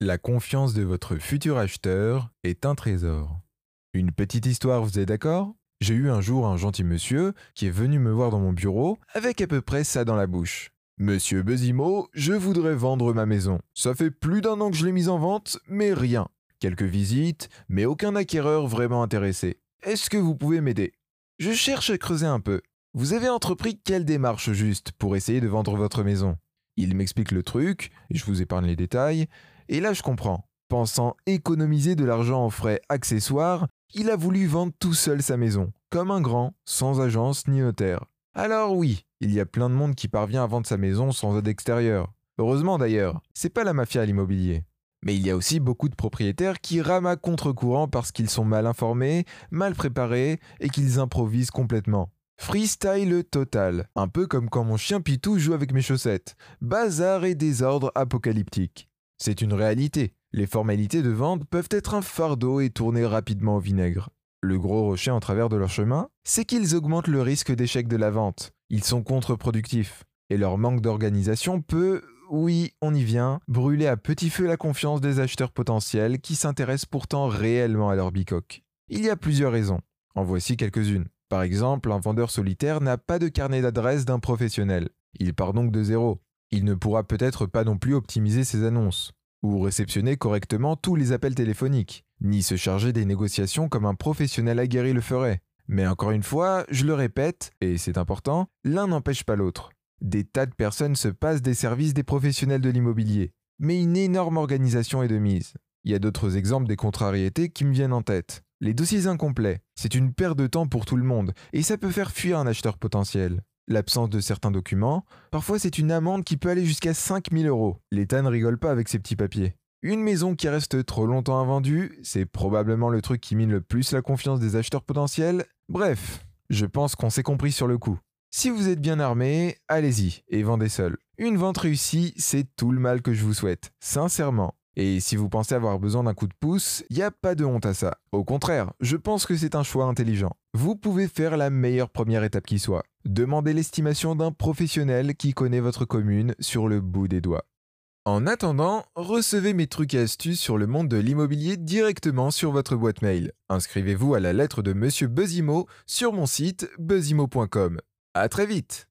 La confiance de votre futur acheteur est un trésor. Une petite histoire, vous êtes d'accord? J'ai eu un jour un gentil monsieur qui est venu me voir dans mon bureau avec à peu près ça dans la bouche. Monsieur Bezimo, je voudrais vendre ma maison. Ça fait plus d'un an que je l'ai mise en vente, mais rien. Quelques visites, mais aucun acquéreur vraiment intéressé. Est-ce que vous pouvez m'aider? Je cherche à creuser un peu. Vous avez entrepris quelle démarche juste pour essayer de vendre votre maison? Il m'explique le truc, je vous épargne les détails, et là, je comprends. Pensant économiser de l'argent en frais accessoires, il a voulu vendre tout seul sa maison, comme un grand, sans agence ni notaire. Alors oui, il y a plein de monde qui parvient à vendre sa maison sans aide extérieure. Heureusement d'ailleurs, c'est pas la mafia à l'immobilier. Mais il y a aussi beaucoup de propriétaires qui rament contre-courant parce qu'ils sont mal informés, mal préparés et qu'ils improvisent complètement. Freestyle total, un peu comme quand mon chien Pitou joue avec mes chaussettes. Bazar et désordre apocalyptique. C'est une réalité. Les formalités de vente peuvent être un fardeau et tourner rapidement au vinaigre. Le gros rocher en travers de leur chemin, c'est qu'ils augmentent le risque d'échec de la vente. Ils sont contre-productifs. Et leur manque d'organisation peut, oui, on y vient, brûler à petit feu la confiance des acheteurs potentiels qui s'intéressent pourtant réellement à leur bicoque. Il y a plusieurs raisons. En voici quelques-unes. Par exemple, un vendeur solitaire n'a pas de carnet d'adresse d'un professionnel. Il part donc de zéro. Il ne pourra peut-être pas non plus optimiser ses annonces, ou réceptionner correctement tous les appels téléphoniques, ni se charger des négociations comme un professionnel aguerri le ferait. Mais encore une fois, je le répète, et c'est important, l'un n'empêche pas l'autre. Des tas de personnes se passent des services des professionnels de l'immobilier, mais une énorme organisation est de mise. Il y a d'autres exemples des contrariétés qui me viennent en tête. Les dossiers incomplets, c'est une perte de temps pour tout le monde, et ça peut faire fuir un acheteur potentiel l'absence de certains documents. Parfois, c'est une amende qui peut aller jusqu'à 5000 euros. L'État ne rigole pas avec ces petits papiers. Une maison qui reste trop longtemps invendue, c'est probablement le truc qui mine le plus la confiance des acheteurs potentiels. Bref, je pense qu'on s'est compris sur le coup. Si vous êtes bien armé, allez-y et vendez seul. Une vente réussie, c'est tout le mal que je vous souhaite, sincèrement. Et si vous pensez avoir besoin d'un coup de pouce, il n'y a pas de honte à ça. Au contraire, je pense que c'est un choix intelligent. Vous pouvez faire la meilleure première étape qui soit. Demandez l'estimation d'un professionnel qui connaît votre commune sur le bout des doigts. En attendant, recevez mes trucs et astuces sur le monde de l'immobilier directement sur votre boîte mail. Inscrivez-vous à la lettre de Monsieur Buzzimo sur mon site buzzimo.com. À très vite